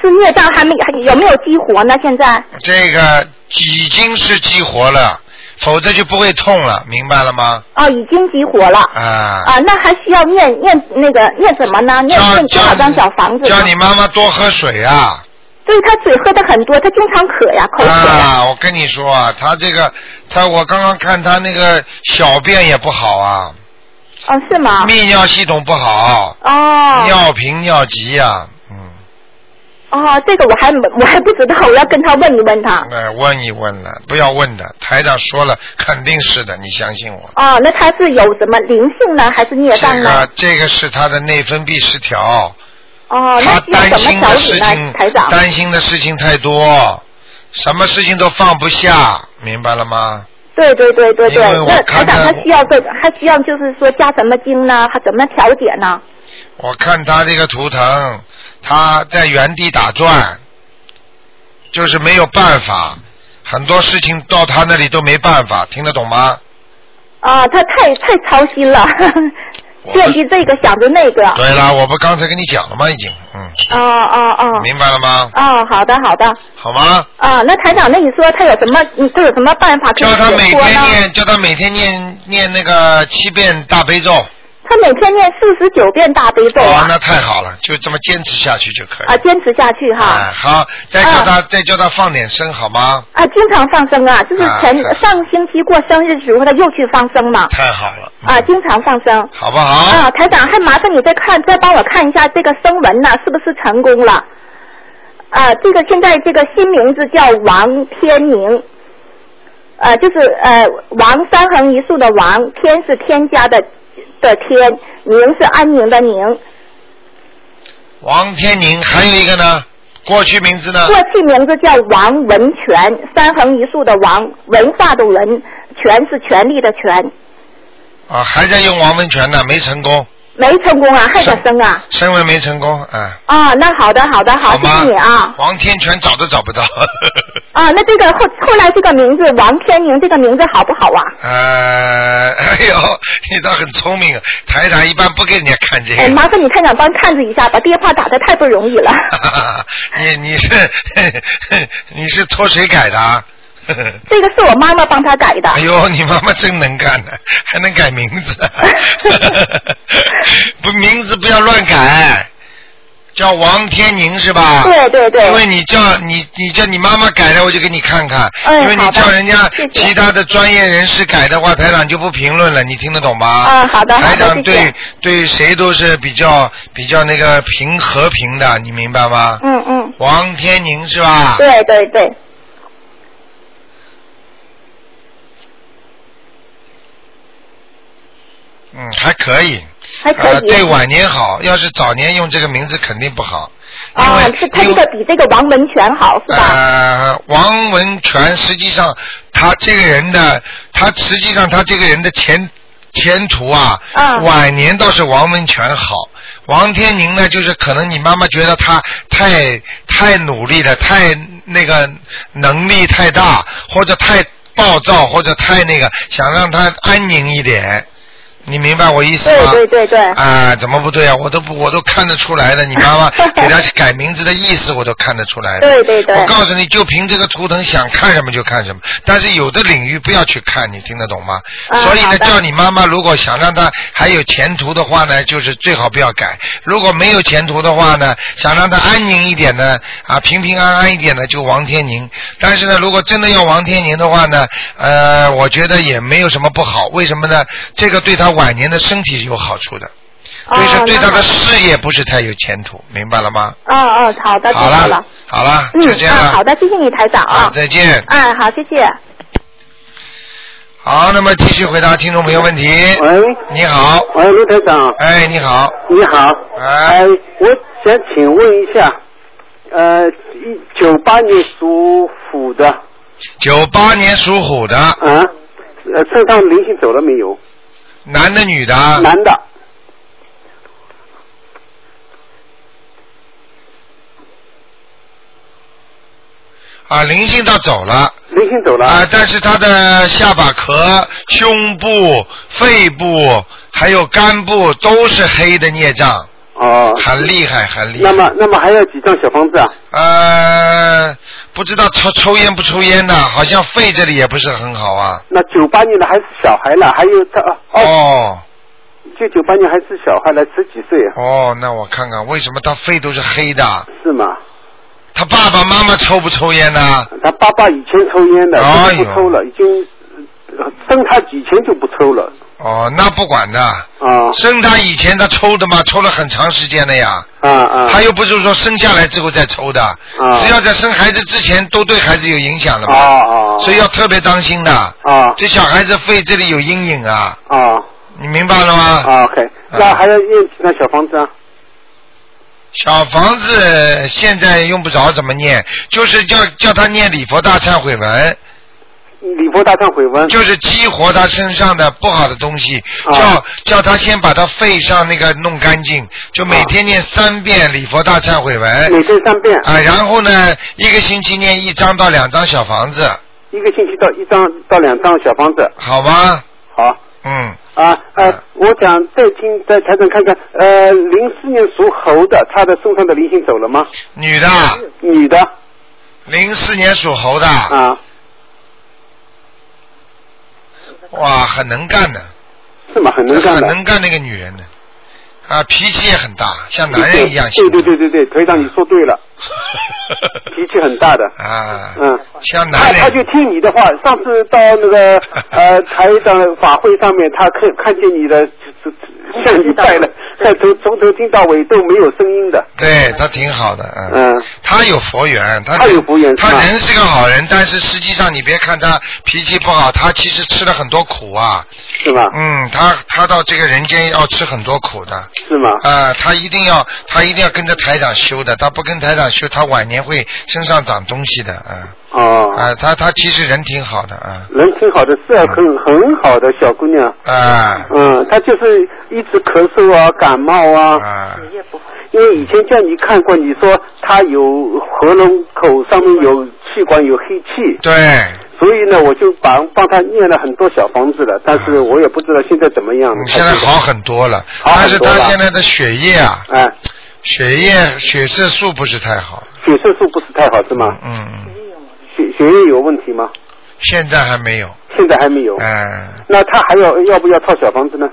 是孽障还没还有没有激活呢？现在这个已经是激活了，否则就不会痛了，明白了吗？哦，已经激活了。啊，啊，那还需要念念那个念什么呢？念念多少张小房子？叫你妈妈多喝水啊，所以他水喝的很多，他经常渴呀，口渴呀。啊，我跟你说啊，他这个，他我刚刚看他那个小便也不好啊，哦，是吗？泌尿系统不好，哦。尿频尿急呀、哦，这个我还没我还不知道，我要跟他问一问他。哎，问一问了，不要问的，台长说了，肯定是的，你相信我。哦，那他是有什么灵性呢，还是孽这障呢？个这个是他的内分泌失调，哦，他担心的事情台长？担心的事情太多，什么事情都放不下，明白了吗？对对对对对那台长他需要这个，他需要就是说加什么经呢？他怎么调节呢？我看他这个图腾，他在原地打转，就是没有办法，很多事情到他那里都没办法，听得懂吗？啊，他太太操心了，惦记这个想着那个。对了，我不刚才跟你讲了吗？已经，嗯，哦哦哦。明白了吗？哦，好的好的。好吗？啊，那台长，那你说他有什么？你都有什么办法可以叫他每？天念，叫他每天念念那个七遍大悲咒。他每天念四十九遍大悲咒哦啊，，那太好了，就这么坚持下去就可以。啊，坚持下去哈。哎，好，再叫他、再叫他放点声好吗？啊，经常放生啊，就是啊前、上星期过生日的时候，他又去放生嘛。太好了，啊，经常放生。好不好？啊，台长，还麻烦你再看，再帮我看一下这个声纹呢，是不是成功了？啊，这个现在这个新名字叫王天宁，呃，就是呃王三横一竖的王，天是添加的的天，宁是安宁的宁。王天宁，还有一个呢，过去名字呢？过去名字叫王文全，三横一竖的王，文化的文，全是权力的权，啊，还在用王文全呢，没成功，没成功啊，还想生啊？升温没成功，啊，啊，那好的好的好，谢？谢你啊。王天全找都找不到，啊，那这个后后来这个名字王天宁这个名字好不好啊？呃，哎呦，你倒很聪明啊，台长一般不给人家看这个。哎，麻烦你台长帮看着一下，把电话打的太不容易了。你你是 你是托谁改的啊？这个是我妈妈帮他改的。哎呦，你妈妈真能干呢，还能改名字，不名字不要乱改，叫王天宁是吧？对对对因为你叫你你叫你妈妈改的，我就给你看看。嗯因为你叫人家其他的专业人士改的话，台长就不评论了，你听得懂吗？啊好的台长对对谁都是比较比较那个平和平的，你明白吗？嗯嗯，王天宁是吧？对对对，嗯，还可以。还可以呃对晚年好，要是早年用这个名字肯定不好。因啊，是他这个比这个王文全好是吧？呃，王文全实际上他这个人的，他实际上他这个人的前前途啊，嗯晚年倒是王文全好。王天宁呢，就是可能你妈妈觉得他太太努力了，太那个能力太大，或者太暴躁，或者太那个，想让他安宁一点。你明白我意思吗？对对对对啊，怎么不对啊？我都不，我都看得出来的。你妈妈 给他改名字的意思，我都看得出来的。对对对我告诉你，就凭这个图腾，想看什么就看什么。但是有的领域不要去看，你听得懂吗？啊所以呢，叫你妈妈如果想让她还有前途的话呢，就是最好不要改。如果没有前途的话呢，想让她安宁一点呢，啊，平平安安一点呢，就王天宁。但是呢，如果真的要王天宁的话呢，呃，我觉得也没有什么不好。为什么呢？这个对她晚年的身体是有好处的，所以说对他的事业不是太有前途，明白了吗？哦哦，好的，好了。，好了，嗯就这样好的，谢谢你台长啊啊。再见。哎，好，谢谢。好，那么继续回答听众朋友问题。喂，你好，喂，卢台长，哎，你好，你好，哎，我想请问一下，呃，一九八年属虎的，九八年属虎的，啊，呃，身上灵性走了没有？男的女的？男的，啊，灵性倒走了。灵性走了。啊，但是他的下巴壳、胸部、肺部还有肝部都是黑的孽障，哦，很厉害，很厉害。那么，那么还有几张小房子啊？呃，不知道抽抽烟不抽烟的，好像肺这里也不是很好啊。那九八年的还是小孩了，还有他哦就九八年还是小孩了，十几岁啊？哦，那我看看为什么他肺都是黑的？是吗？他他爸爸妈妈抽不抽烟呢？他爸爸以前抽烟的，哎呦现在不抽了，已经呃生他以前就不抽了。哦，那不管的。啊生他以前他抽的嘛，抽了很长时间了呀。啊啊！他又不是说生下来之后再抽的，只要在生孩子之前都对孩子有影响的嘛。啊啊所以要特别当心的。啊这小孩子肺这里有阴影啊，啊你明白了吗？啊！OK，那还要念几张小房子啊？小房子现在用不着怎么念，就是叫叫他念礼佛大忏悔文。礼佛大忏悔文。就是激活他身上的不好的东西，啊叫叫他先把他肺上那个弄干净，就每天念三遍礼佛大忏悔文。每天三遍。啊，然后呢，一个星期念一张到两张小房子，一个星期到一张到两张小房子。好吗？好。嗯。啊呃，我想再听再台长看看，呃，零四年属猴的，他的身上的灵性走了吗？女的。女的。零四年属猴的。啊。哇，很能干的。是吗？很能干的。很能干那个女人呢，啊，脾气也很大，像男人一样对对对对对，可以让你说对了，脾气很大的。啊，嗯，像男人。他他就听你的话。上次到那个 呃台长法会上面，他看看见你的像你带了，在从从头听到尾都没有声音的。对他挺好的，嗯。嗯。他有佛缘，他他有佛缘他人是个好人，但是实际上你别看他脾气不好，他其实吃了很多苦啊。是吧？嗯，他他到这个人间要吃很多苦的。是吗？啊、他一定要他一定要跟着台长修的，他不跟台长修，他晚年会身上长东西的，啊、哦。啊、他他其实人挺好的，啊、人挺好的，是啊很很好的小姑娘。啊。嗯，她就是一直咳嗽啊，感冒啊。啊。因为以前叫你看过，你说她有喉咙口上面有气管有黑气。对。所以呢，我就帮帮她念了很多小房子了，但是我也不知道现在怎么样。嗯现在好很多了，但是他现在的血液啊，哎，血液血色素不是太好，血色素不是太好是吗？嗯，血血液有问题吗？现在还没有，现在还没有。嗯，那他还要要不要套小房子呢？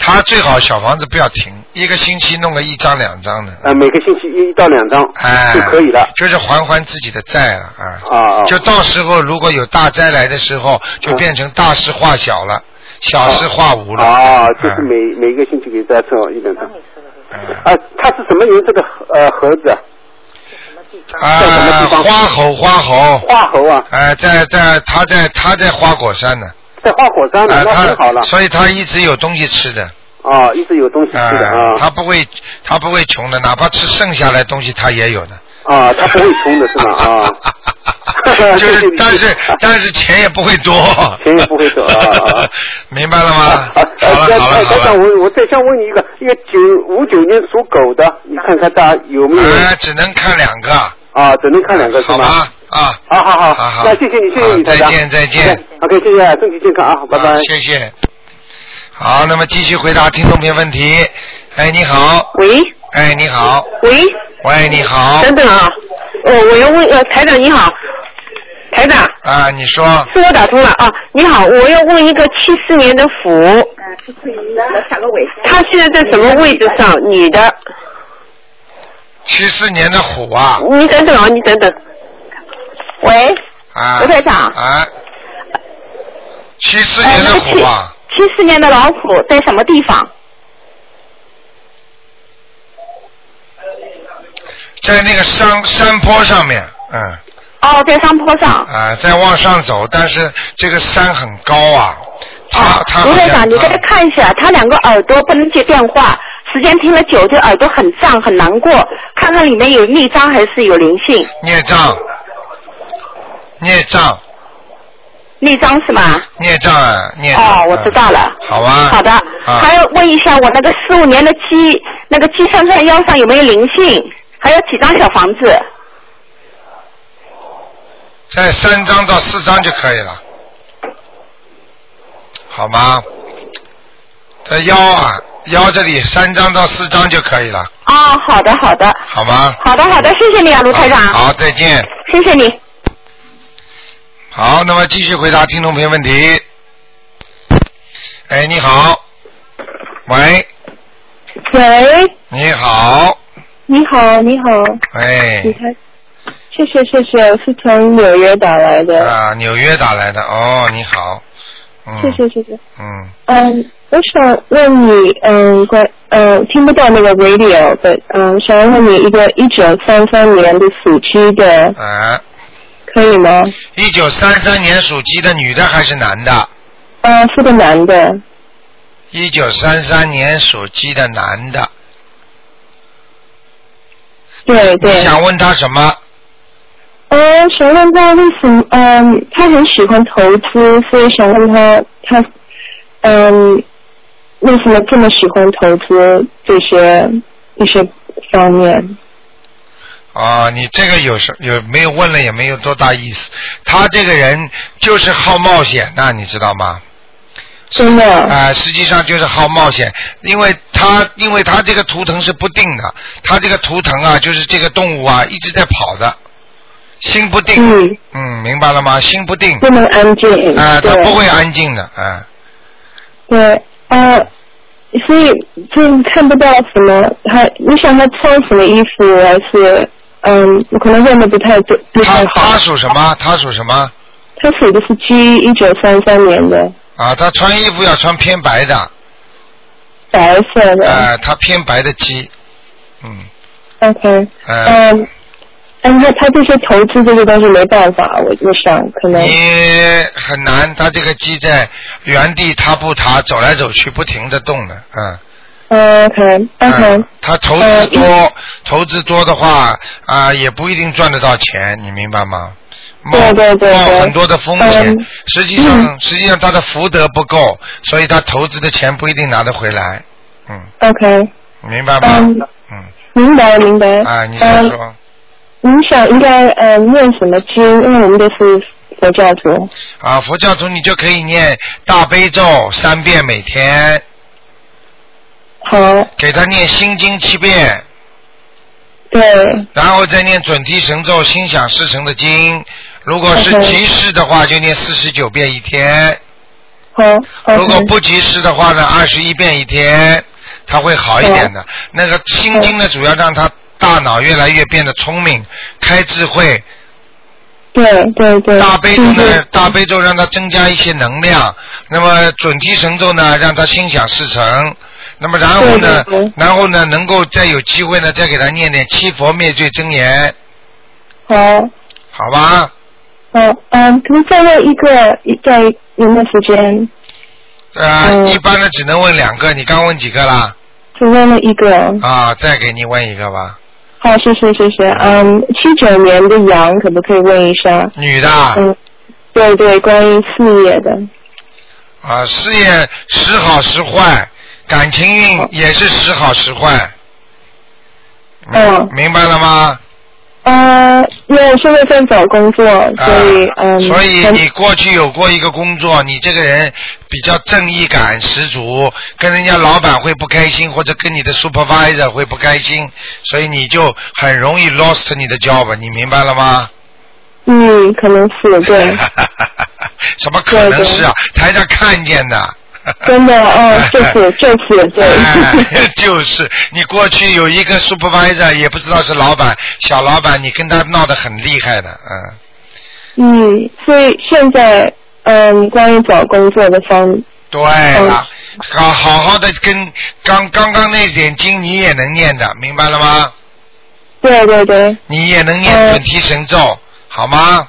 他最好小房子不要停，一个星期弄个一张两张的，呃，每个星期一到两张哎，就可以了。就是还还自己的债了啊。啊啊。就到时候如果有大灾来的时候，就变成大事化小了，小事化无了。啊，就是每每个星期给大家凑一两张。啊，它是什么颜色的呃盒子？啊，花猴花猴。花猴啊。哎，在在他在他在花果山呢。在花果山呢，啊，那很好了他。所以他一直有东西吃的。啊，一直有东西吃的。他不会他不会穷的，哪怕吃剩下来的东西他也有的。啊，他不会充的是吗？啊。就是，但是但是钱也不会多。钱也不会多啊。明白了吗？呃，好了好了好了。我我再想问你一个，一个九五九年属狗的，你看看大家有没有？哎，只能看两个。啊，只能看两个是吧，啊。好好好，好好那谢谢你，谢谢你，再见再见。OK，谢谢，身体健康啊，拜拜。谢谢。好，那么继续回答听众朋友问题。哎，你好。喂。哎，你好。喂。喂，你好。等等啊，我，我要问呃，台长你好，台长。啊，你说。是我打通了啊！你好，我要问一个七四年的虎，他现在在什么位置上？女的。七四年的虎啊。你等等啊，你等等。喂。啊。刘台长啊。七四年的虎啊。七四年的老虎在什么地方？在那个山山坡上面，嗯。哦，在山坡上。啊，在往上走，但是这个山很高啊。他他卢队长，你给他看一下，他两个耳朵不能接电话，时间听了久，就耳朵很胀，很难过。看看里面有内脏还是有灵性？孽障，孽障，内脏是吗？孽障啊，孽障。哦，我知道了。好啊。好的，啊还要问一下我那个四五年的鸡，那个鸡身上腰上有没有灵性？还有几张小房子？在三张到四张就可以了，好吗？在腰啊，腰这里三张到四张就可以了，啊、好的，好的，好吗？好的，好的，谢谢你啊，卢台长。好，再见。谢谢你。好，那么继续回答听众朋友问题。哎，你好，喂，喂，你好，你好，你好，哎你，看，谢谢谢谢，是从纽约打来的。啊，纽约打来的。哦，你好。嗯。谢谢谢谢。嗯。嗯，我想问你，嗯，关，嗯，听不到那个 radio 的，嗯，想问你一个一九三三年的属鸡的，啊。可以吗？一九三三年属鸡的女的还是男的？呃，是个男的。一九三三年属鸡的男的。对对。你想问他什么？呃，想问他为什么？嗯，他很喜欢投资，所以想问他，他，嗯，为什么这么喜欢投资这些一些方面？啊，你这个有什有没有问了也没有多大意思。他这个人就是好冒险呐，你知道吗？真的。啊、实际上就是好冒险，因为他因为他这个图腾是不定的，他这个图腾啊，就是这个动物啊一直在跑的，心不定。嗯。嗯，明白了吗？心不定。不能安静。啊、他对不会安静的，啊、对，呃，所以就看不到什么，他你想他穿什么衣服，还是嗯，我可能问的不太对，不太好。他属什么？他属什么？他属的是鸡，一九三三年的，啊，他穿衣服要穿偏白的，白色的。呃，他偏白的鸡，嗯，OK，呃，嗯，但是他这些投资这些东西没办法，我就想可能你很难，他这个鸡在原地踏步踏，走来走去，不停的动的，嗯。嗯 OK OK，嗯，他投资多，投资多的话啊、也不一定赚得到钱，你明白吗？冒对对对冒很多的风险，嗯。实际上、实际上他的福德不够，所以他投资的钱不一定拿得回来，嗯。OK，明白吗？嗯，嗯，明白明白。啊，你再嗯，说，您想应该呃念什么经？因为我们都是佛教徒。啊，佛教徒你就可以念大悲咒三遍每天，好，给他念心经七遍，对，然后再念准提神咒心想事成的经。如果是急事的话，就念四十九遍一天。好如果不及时的话呢，二十一遍一天，他会好一点的。那个心经呢，主要让他大脑越来越变得聪明，开智慧。对对对。大悲咒呢嗯，大悲咒让他增加一些能量。那么准提神咒呢，让他心想事成。那么然后呢对对对，然后呢，能够再有机会呢，再给他念点七佛灭罪真言，好，好吧？好，嗯，可能再问一个，一再有没有时间？呃，嗯一般的只能问两个，你刚问几个啦？只问了一个。啊，再给你问一个吧。好，谢谢谢谢。嗯，七九年的羊可不可以问一下？女的啊嗯，对对，关于事业的。啊，事业时好时坏，感情运也是时好时坏。嗯明白了吗？呃，因为我现在在找工作，所以嗯。啊所以你过去有过一个工作，你这个人比较正义感十足，跟人家老板会不开心，或者跟你的 supervisor 会不开心，所以你就很容易 lost 你的 job，你明白了吗？嗯，可能是对，什么可能是啊？台上看见的。真的哦，就是 就是对。哎，就是你过去有一个 supervisor，也不知道是老板、小老板，你跟他闹得很厉害的，嗯，嗯，所以现在嗯，关于找工作的方，对了，好好好的跟刚刚刚那点经你也能念的，明白了吗？对对对，你也能念嗯准提神咒，好吗？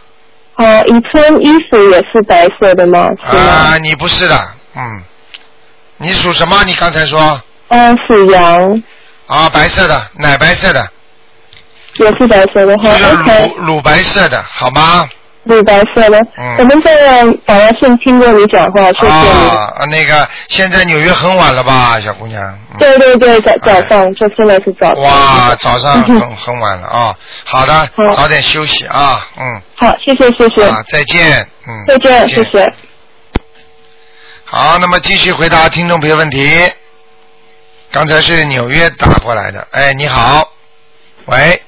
好，你穿衣服也是白色的吗？吗？啊，你不是的，嗯，你属什么？你刚才说嗯，属羊，啊，白色的，奶白色的，也是白色的，好就是，OK，乳乳白色的，好吗？乳白色的。嗯我们在宝来信听过你讲话，谢谢你。啊，那个现在纽约很晚了吧，小姑娘？嗯对对对，早早上，就现在是早上。哇，早上嗯 很很晚了啊。好的，好早点休息啊，嗯，好，谢谢谢谢，啊，再见，嗯，再见，谢谢。好，那么继续回答听众朋友问题。刚才是纽约打过来的，哎，你好，喂，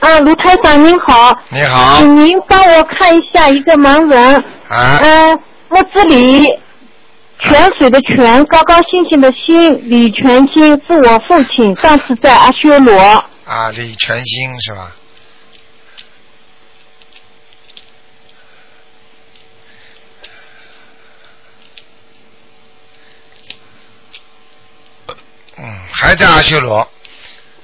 啊，卢台长您好，你好，请您帮我看一下一个盲人，啊，嗯、木子李，泉水的泉，高高兴兴的兴，李全兴是我父亲，上次在阿修罗，啊，李全兴是吧？还在阿修罗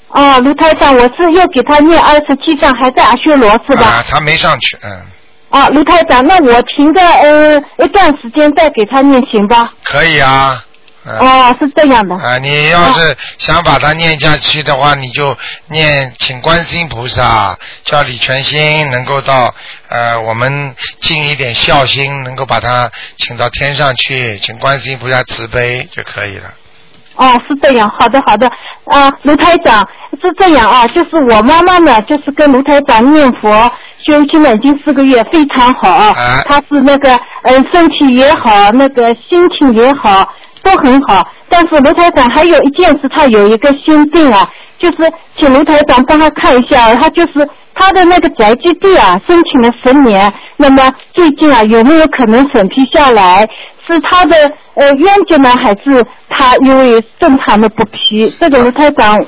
哦，卢台长，我是又给他念二十七章，还在阿修罗是吧？啊，他没上去，嗯，啊，卢台长，那我停个呃一段时间再给他念行吧？可以啊。嗯哦，是这样的。啊，你要是想把它念下去的话，你就念请观世音菩萨，叫李全兴能够到呃我们尽一点孝心，能够把他请到天上去，请观世音菩萨慈悲就可以了。哦，是这样，好的好的，啊，卢台长是这样啊，就是我妈妈呢，就是跟卢台长念佛修心了已经四个月，非常好啊，哎她是那个嗯、身体也好，那个心情也好，都很好。但是卢台长还有一件事，他有一个心病啊，就是请卢台长帮他看一下，他就是他的那个宅基地啊，申请了十年，那么最近啊有没有可能审批下来？是他的呃冤结呢，还是他因为正常的不批？这个卢台长，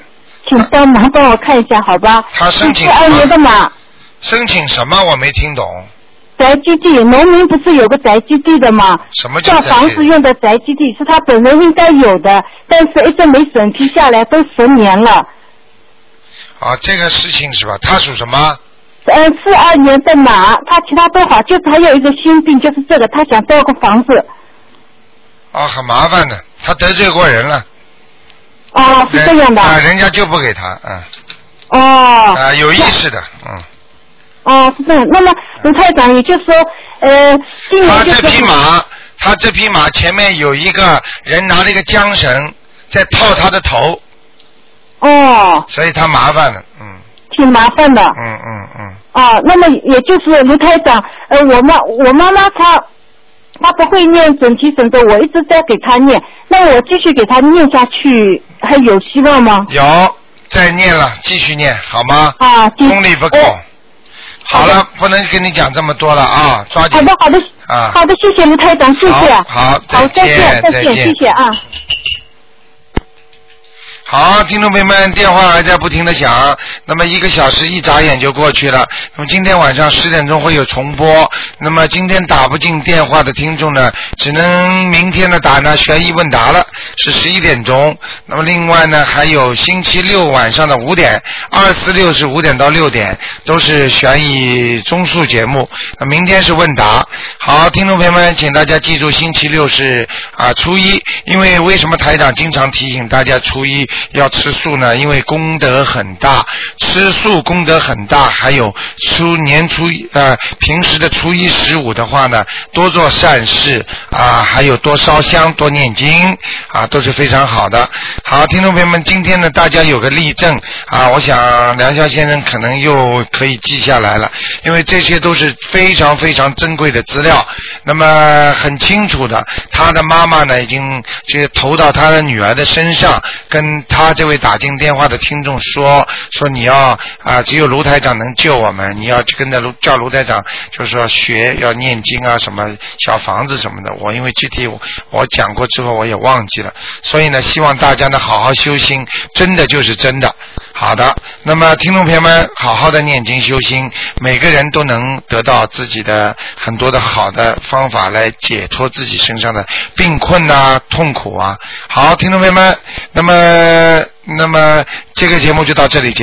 请帮忙帮我看一下，好吧？他申请是二年的嘛申请什么？我没听懂。宅基地，农民不是有个宅基地的吗？什么叫叫房子用的宅基地，是他本人应该有的，但是一直没审批下来，都十年了。啊，这个事情是吧？他属什么？呃，四二年的马，他其他都好，就是还有一个心病，就是这个，他想造个房子。啊，很麻烦的，他得罪过人了。哦，是这样的。啊，人家就不给他，嗯。哦。啊，有意识的，嗯。哦，是这样。那么卢太长，也就是说，呃，今他年就是这匹马，他这匹马前面有一个人拿了一个缰绳在套他的头，哦，所以他麻烦了，嗯挺麻烦的。嗯嗯嗯。啊，那么也就是卢太长，呃，我妈我妈妈她她不会念准提神咒，我一直在给他念，那我继续给他念下去，还有希望吗？有，再念了，继续念好吗？啊，继功力不够。好了，不能跟你讲这么多了啊，抓紧。好的，好的，啊。好的，谢谢卢台长，谢谢。好，好，再见，再见谢谢啊。好，听众朋友们，电话还在不停的响，那么一个小时一眨眼就过去了。那么今天晚上十点钟会有重播。那么今天打不进电话的听众呢，只能明天的打呢悬疑问答了，是十一点钟。那么另外呢，还有星期六晚上的五点，二四六是五点到六点，都是悬疑综述节目。那明天是问答。好，听众朋友们，请大家记住，星期六是啊初一，因为为什么台长经常提醒大家初一要吃素呢？因为功德很大，吃素功德很大。还有初年初一呃平时的初一十五的话呢，多做善事啊，还有多烧香、多念经啊，都是非常好的。好，听众朋友们，今天呢大家有个例证啊，我想梁霄先生可能又可以记下来了，因为这些都是非常非常珍贵的资料。那么很清楚的，他的妈妈呢已经就投到他的女儿的身上，跟他这位打进电话的听众说说你要啊，只有卢台长能救我们，你要跟着卢叫卢台长，就是说学要念经啊，什么小房子什么的。我因为具体我我讲过之后我也忘记了，所以呢，希望大家呢好好修心，真的就是真的。好的，那么听众朋友们，好好的念经修心，每个人都能得到自己的很多的好的方法来解脱自己身上的病困呐、痛苦啊。好，听众朋友们，那么那么这个节目就到这里结。